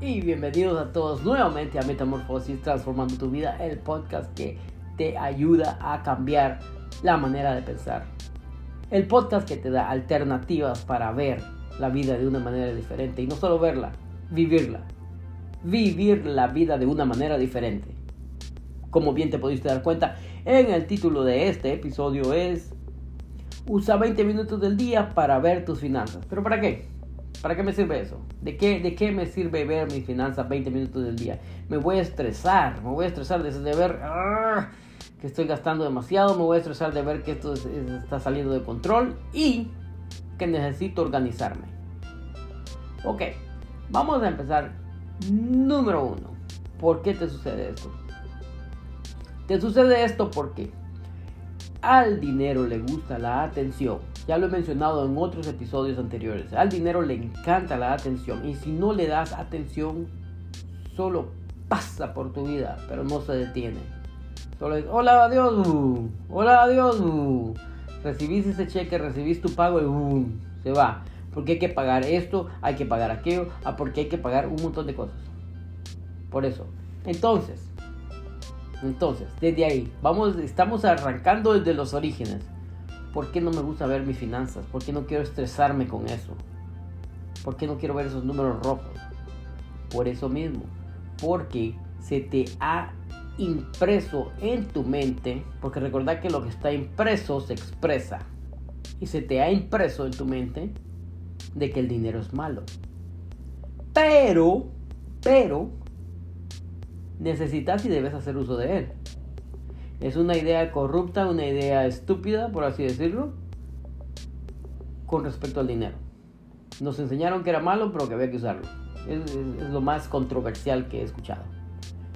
y bienvenidos a todos nuevamente a Metamorfosis Transformando tu Vida, el podcast que te ayuda a cambiar la manera de pensar. El podcast que te da alternativas para ver la vida de una manera diferente y no solo verla, vivirla. Vivir la vida de una manera diferente. Como bien te pudiste dar cuenta, en el título de este episodio es Usa 20 minutos del día para ver tus finanzas. ¿Pero para qué? ¿Para qué me sirve eso? ¿De qué, ¿De qué me sirve ver mis finanzas 20 minutos del día? Me voy a estresar, me voy a estresar de ver ah, que estoy gastando demasiado, me voy a estresar de ver que esto está saliendo de control y que necesito organizarme. Ok, vamos a empezar. Número uno, ¿por qué te sucede esto? Te sucede esto porque al dinero le gusta la atención. Ya lo he mencionado en otros episodios anteriores. Al dinero le encanta la atención. Y si no le das atención, solo pasa por tu vida, pero no se detiene. Solo es, hola, adiós, hola, adiós. Recibiste ese cheque, recibiste tu pago y se va. Porque hay que pagar esto, hay que pagar aquello, ah, porque hay que pagar un montón de cosas. Por eso. Entonces, entonces, desde ahí, vamos, estamos arrancando desde los orígenes. ¿Por qué no me gusta ver mis finanzas? ¿Por qué no quiero estresarme con eso? ¿Por qué no quiero ver esos números rojos? Por eso mismo. Porque se te ha impreso en tu mente, porque recordad que lo que está impreso se expresa. Y se te ha impreso en tu mente de que el dinero es malo. Pero, pero, necesitas y debes hacer uso de él. Es una idea corrupta, una idea estúpida, por así decirlo, con respecto al dinero. Nos enseñaron que era malo, pero que había que usarlo. Es, lo más controversial que he escuchado.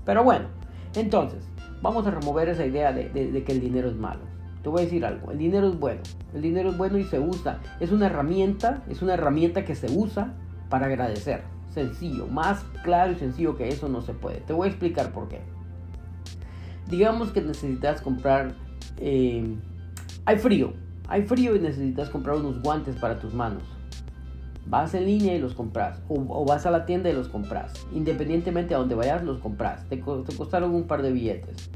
Pero bueno, entonces, vamos a remover esa idea de, de que el dinero es malo. Te voy a decir algo, el dinero es bueno. El dinero es bueno y se usa. Es una herramienta, es una herramienta que se usa para agradecer sencillo, más claro y sencillo que eso no se puede. Te voy a explicar por qué. Digamos que necesitas comprar... Eh, hay frío, hay frío y necesitas comprar unos guantes para tus manos. Vas en línea y los compras. O, vas a la tienda y los compras. Independientemente a donde vayas, los compras. Te, te costaron un par de billetes.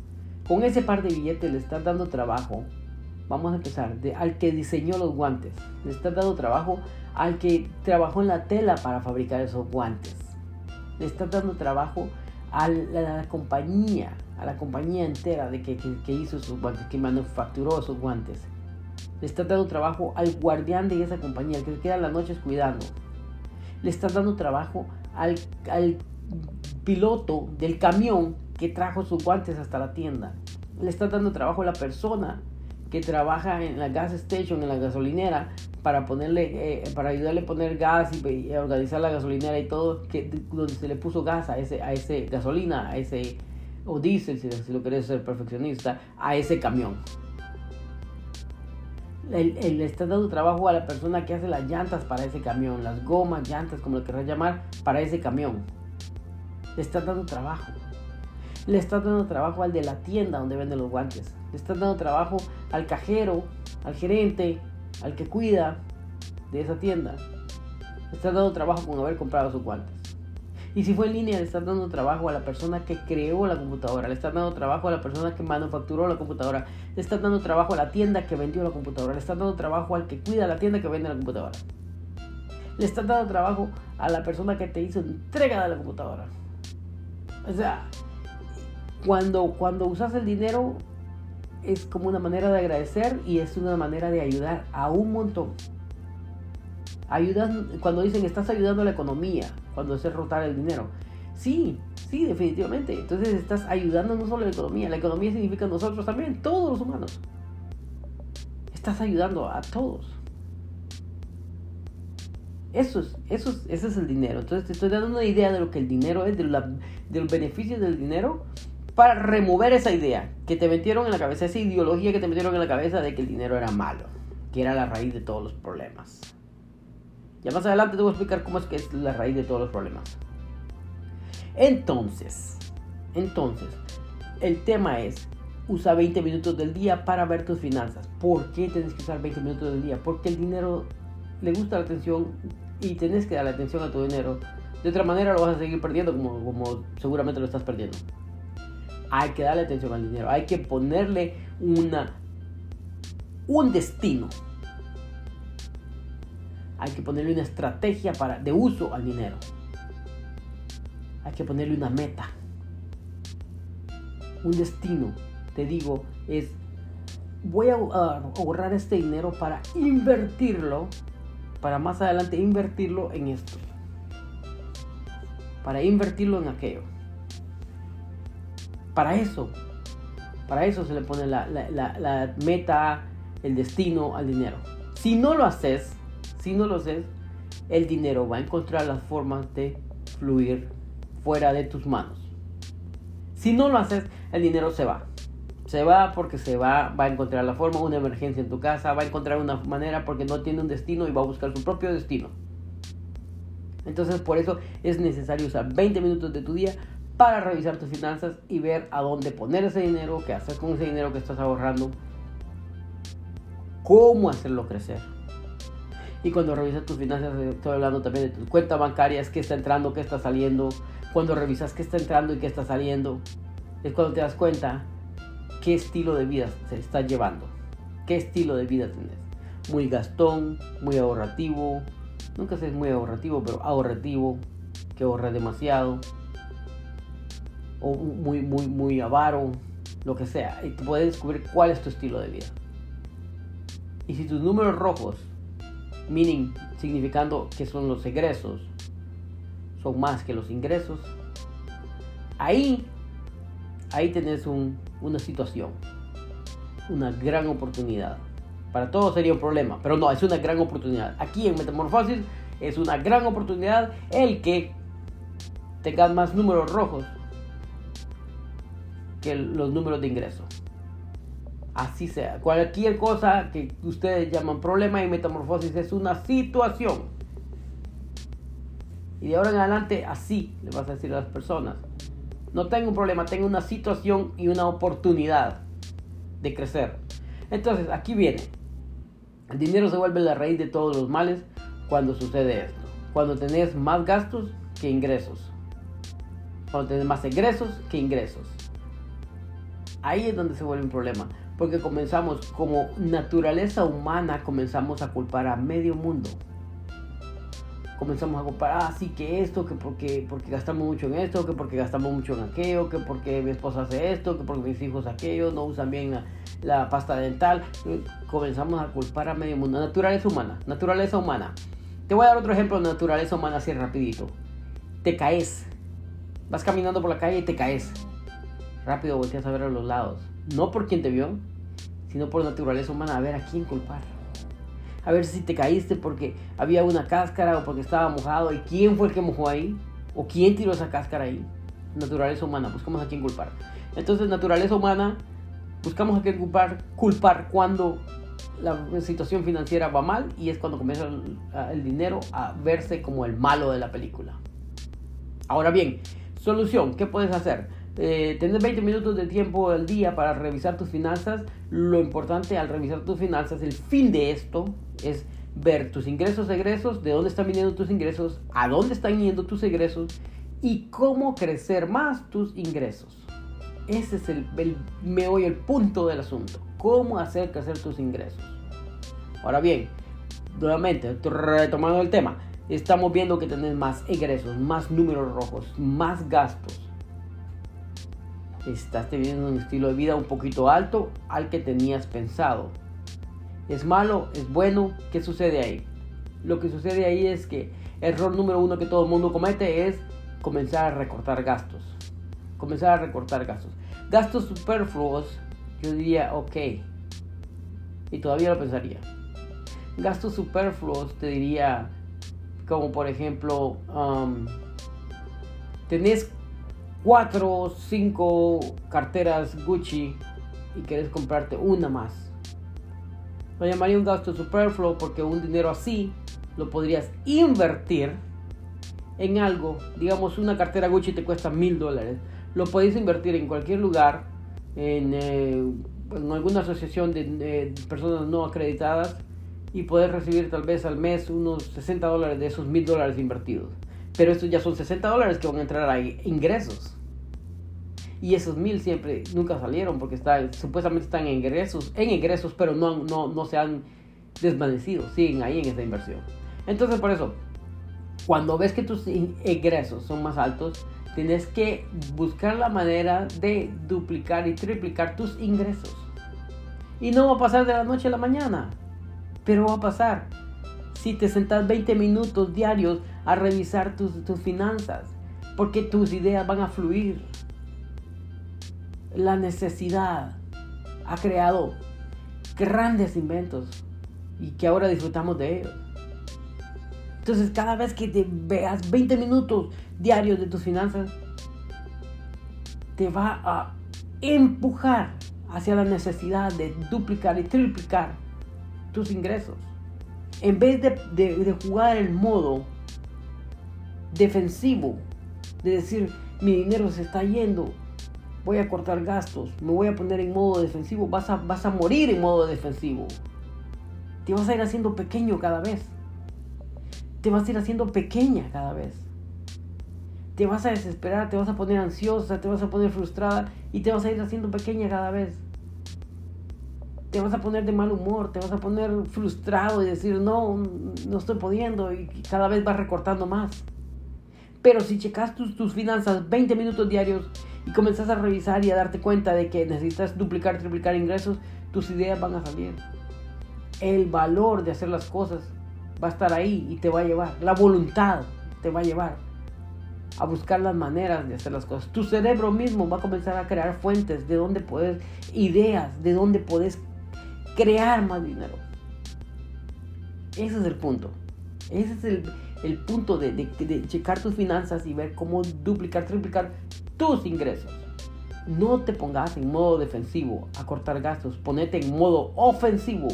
Con ese par de billetes le estás dando trabajo. Vamos a empezar. De, al que diseñó los guantes. Le estás dando trabajo al que trabajó en la tela para fabricar esos guantes. Le está dando trabajo a la, compañía, a la compañía entera de que, hizo esos guantes, que manufacturó esos guantes. Le está dando trabajo al guardián de esa compañía, que se queda las noches cuidando. Le está dando trabajo al, al piloto del camión que trajo sus guantes hasta la tienda. Le está dando trabajo a la persona que trabaja en la gas station, en la gasolinera, para ponerle, eh, para ayudarle a poner gas y, organizar la gasolinera y todo, que donde se le puso gas a ese, a ese gasolina, a ese, o diésel, si, lo querés ser perfeccionista, a ese camión. Le, está dando trabajo a la persona que hace las llantas para ese camión, las gomas, llantas, como lo querrás llamar, para ese camión. Le está dando trabajo. Le está dando trabajo al de la tienda donde venden los guantes le estás dando trabajo al cajero, al gerente, al que cuida de esa tienda. Le estás dando trabajo con haber comprado sus guantes. Y si fue en línea, le estás dando trabajo a la persona que creó la computadora, le estás dando trabajo a la persona que manufacturó la computadora, le estás dando trabajo a la tienda que vendió la computadora, le estás dando trabajo al que cuida la tienda que vende la computadora. Le estás dando trabajo a la persona que te hizo entrega de la computadora. O sea, cuando, cuando usas el dinero, es como una manera de agradecer y es una manera de ayudar a un montón. Ayudas, cuando dicen estás ayudando a la economía, cuando es rotar el dinero. Sí, sí, definitivamente. Entonces estás ayudando no solo a la economía, la economía significa nosotros también, todos los humanos. Estás ayudando a todos. Eso es, eso es, ese es el dinero. Entonces te estoy dando una idea de lo que el dinero es, de, la, de los beneficios del dinero para remover esa idea que te metieron en la cabeza, esa ideología que te metieron en la cabeza de que el dinero era malo, que era la raíz de todos los problemas. Ya más adelante te voy a explicar cómo es que es la raíz de todos los problemas. Entonces, entonces, el tema es, usa 20 minutos del día para ver tus finanzas. ¿Por qué tienes que usar 20 minutos del día? Porque el dinero le gusta la atención y tienes que dar la atención a tu dinero De otra manera lo vas a seguir perdiendo como, como seguramente lo estás perdiendo. Hay que darle atención al dinero. Hay que ponerle una, un destino. Hay que ponerle una estrategia para, de uso al dinero. Hay que ponerle una meta. Un destino, te digo, es voy a ahorrar este dinero para invertirlo, para más adelante invertirlo en esto. Para invertirlo en aquello. Para eso, para eso se le pone la, meta, el destino al dinero. Si no lo haces, si no lo haces, el dinero va a encontrar las formas de fluir fuera de tus manos. Si no lo haces, el dinero se va. Se va porque se va, va a encontrar la forma, una emergencia en tu casa, va a encontrar una manera porque no tiene un destino y va a buscar su propio destino. Entonces por eso es necesario usar 20 minutos de tu día para revisar tus finanzas y ver a dónde poner ese dinero, qué hacer con ese dinero que estás ahorrando, cómo hacerlo crecer. Y cuando revisas tus finanzas, estoy hablando también de tus cuentas bancarias, qué está entrando, qué está saliendo. Cuando revisas qué está entrando y qué está saliendo, es cuando te das cuenta qué estilo de vida se está llevando, qué estilo de vida tienes. Muy gastón, muy ahorrativo, nunca es muy ahorrativo, pero ahorrativo, que ahorra demasiado, o muy, muy, muy avaro, lo que sea. Y tú puedes descubrir cuál es tu estilo de vida. Y si tus números rojos, meaning, significando que son los egresos, son más que los ingresos, ahí, ahí tenés una situación, una gran oportunidad. Para todos sería un problema, pero no, es una gran oportunidad. Aquí en Metamorfosis es una gran oportunidad el que tengas más números rojos que los números de ingreso. Así sea. Cualquier cosa que ustedes llaman problema en metamorfosis es una situación. Y de ahora en adelante así le vas a decir a las personas. No tengo un problema, tengo una situación y una oportunidad de crecer. Entonces, aquí viene. El dinero se vuelve la raíz de todos los males cuando sucede esto. Cuando tenés más gastos que ingresos. Cuando tenés más egresos que ingresos. Ahí es donde se vuelve un problema. Porque comenzamos como naturaleza humana, comenzamos a culpar a medio mundo. Comenzamos a culpar, ah, sí, que esto, que porque, porque gastamos mucho en esto, que porque gastamos mucho en aquello, que porque mi esposa hace esto, que porque mis hijos aquello, no usan bien la, la pasta dental. Comenzamos a culpar a medio mundo. Naturaleza humana, naturaleza humana. Te voy a dar otro ejemplo de naturaleza humana así rapidito. Te caes. Vas caminando por la calle y te caes rápido volteas a ver a los lados. No por quien te vio, sino por naturaleza humana, a ver a quién culpar. A ver si te caíste porque había una cáscara o porque estaba mojado y quién fue el que mojó ahí o quién tiró esa cáscara ahí. Naturaleza humana, buscamos a quién culpar. Entonces, naturaleza humana, buscamos a quién culpar, culpar cuando la situación financiera va mal y es cuando comienza el, el dinero a verse como el malo de la película. Ahora bien, solución, ¿qué puedes hacer? Eh, tener 20 minutos de tiempo al día para revisar tus finanzas. Lo importante al revisar tus finanzas, el fin de esto es ver tus ingresos, egresos, de dónde están viniendo tus ingresos, a dónde están yendo tus egresos y cómo crecer más tus ingresos. Ese es el, el meollo, el punto del asunto. Cómo hacer crecer tus ingresos. Ahora bien, nuevamente, retomando el tema, estamos viendo que tenés más egresos, más números rojos, más gastos estás teniendo un estilo de vida un poquito alto al que tenías pensado. ¿Es malo? ¿Es bueno? ¿Qué sucede ahí? Lo que sucede ahí es que error número uno que todo el mundo comete es comenzar a recortar gastos. Comenzar a recortar gastos. Gastos superfluos, yo diría, ok. Y todavía lo pensaría. Gastos superfluos, te diría, como por ejemplo, um, tenés cuatro o cinco carteras Gucci y quieres comprarte una más. Lo llamaría un gasto superfluo porque un dinero así lo podrías invertir en algo. Digamos, una cartera Gucci te cuesta mil dólares. Lo podéis invertir en cualquier lugar, en, eh, alguna asociación de, personas no acreditadas y poder recibir tal vez al mes unos 60 dólares de esos mil dólares invertidos. Pero estos ya son 60 dólares que van a entrar a ingresos. Y esos mil siempre nunca salieron porque está, supuestamente están en ingresos, en ingresos, pero no, no, no se han desvanecido, siguen ahí en esa inversión. Entonces por eso, cuando ves que tus ingresos son más altos, tienes que buscar la manera de duplicar y triplicar tus ingresos. Y no va a pasar de la noche a la mañana, pero va a pasar si te sentas 20 minutos diarios a revisar tus, tus finanzas, porque tus ideas van a fluir la necesidad ha creado grandes inventos y que ahora disfrutamos de ellos. Entonces, cada vez que te veas 20 minutos diarios de tus finanzas, te va a empujar hacia la necesidad de duplicar y triplicar tus ingresos. En vez de, jugar el modo defensivo, de decir, mi dinero se está yendo, voy a cortar gastos, me voy a poner en modo defensivo, vas a, vas a morir en modo defensivo. Te vas a ir haciendo pequeño cada vez. Te vas a ir haciendo pequeña cada vez. Te vas a desesperar, te vas a poner ansiosa, te vas a poner frustrada y te vas a ir haciendo pequeña cada vez. Te vas a poner de mal humor, te vas a poner frustrado y decir, no, no estoy pudiendo y cada vez vas recortando más. Pero si checas tus, tus finanzas 20 minutos diarios y comenzás a revisar y a darte cuenta de que necesitas duplicar, triplicar ingresos, tus ideas van a salir. El valor de hacer las cosas va a estar ahí y te va a llevar. La voluntad te va a llevar a buscar las maneras de hacer las cosas. Tu cerebro mismo va a comenzar a crear fuentes de donde puedes, ideas de donde puedes crear más dinero. Ese es el punto. Ese es el, el punto de, de, checar tus finanzas y ver cómo duplicar, triplicar tus ingresos. No te pongas en modo defensivo a cortar gastos, ponete en modo ofensivo.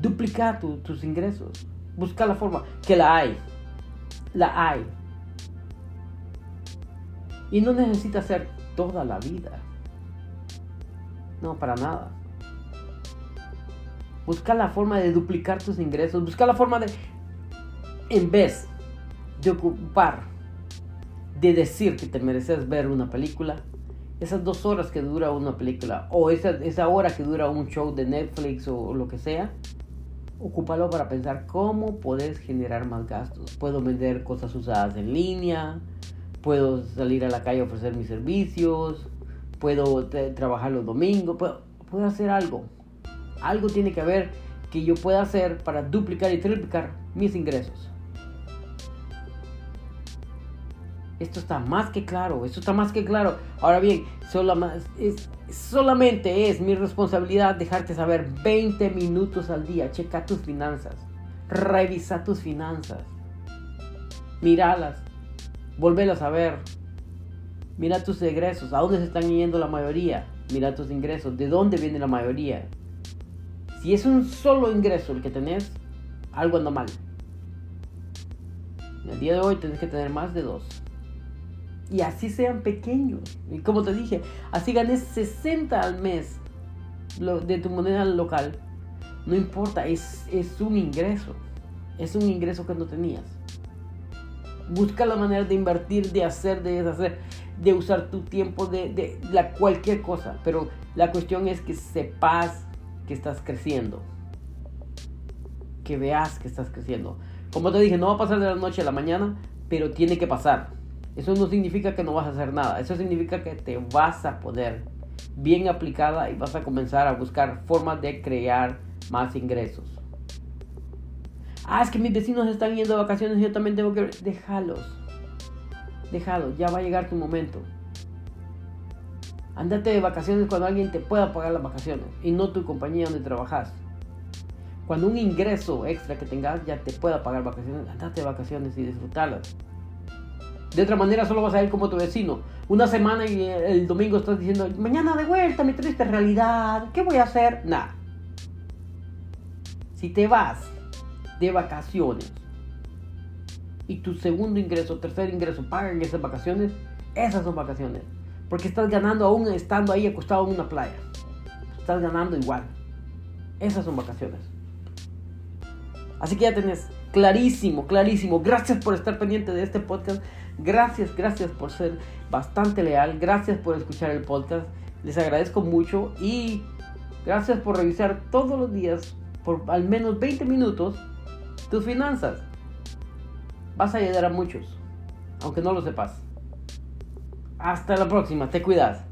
Duplica tus ingresos. Busca la forma, que la hay. La hay. Y no necesita ser toda la vida. No, para nada. Busca la forma de duplicar tus ingresos. Busca la forma de, en vez de ocupar de decir que te mereces ver una película, esas dos horas que dura una película o esa, esa hora que dura un show de Netflix o, lo que sea, ocúpalo para pensar cómo puedes generar más gastos. Puedo vender cosas usadas en línea, puedo salir a la calle a ofrecer mis servicios, puedo trabajar los domingos, puedo, puedo hacer algo. Algo tiene que haber que yo pueda hacer para duplicar y triplicar mis ingresos. Esto está más que claro, esto está más que claro. Ahora bien, solamente es mi responsabilidad dejarte saber 20 minutos al día. Checa tus finanzas, revisa tus finanzas, míralas, volvelas a ver. Mira tus ingresos, a dónde se están yendo la mayoría. Mira tus ingresos, de dónde viene la mayoría. Si es un solo ingreso el que tenés, algo anda mal. El día de hoy tenés que tener más de dos y así sean pequeños. Y como te dije, así ganes 60 al mes de tu moneda local. No importa, es, es un ingreso. Es un ingreso que no tenías. Busca la manera de invertir, de hacer, de deshacer, de usar tu tiempo, de, de la, cualquier cosa. Pero la cuestión es que sepas que estás creciendo. Que veas que estás creciendo. Como te dije, no va a pasar de la noche a la mañana, pero tiene que pasar. Eso no significa que no vas a hacer nada. Eso significa que te vas a poner bien aplicada y vas a comenzar a buscar formas de crear más ingresos. Ah, es que mis vecinos están yendo de vacaciones y yo también tengo que... Déjalos. Déjalos. Ya va a llegar tu momento. Andate de vacaciones cuando alguien te pueda pagar las vacaciones y no tu compañía donde trabajas. Cuando un ingreso extra que tengas ya te pueda pagar vacaciones, andate de vacaciones y disfrutarlas. De otra manera solo vas a ir como tu vecino. Una semana y el domingo estás diciendo, mañana de vuelta, mi triste realidad, ¿qué voy a hacer? Nada. Si te vas de vacaciones y tu segundo ingreso, tercer ingreso pagan esas vacaciones, esas son vacaciones. Porque estás ganando aún estando ahí acostado en una playa. Estás ganando igual. Esas son vacaciones. Así que ya tenés clarísimo, clarísimo. Gracias por estar pendiente de este podcast. Gracias, gracias por ser bastante leal. Gracias por escuchar el podcast. Les agradezco mucho y gracias por revisar todos los días por al menos 20 minutos tus finanzas. Vas a ayudar a muchos, aunque no lo sepas. Hasta la próxima, te cuidas.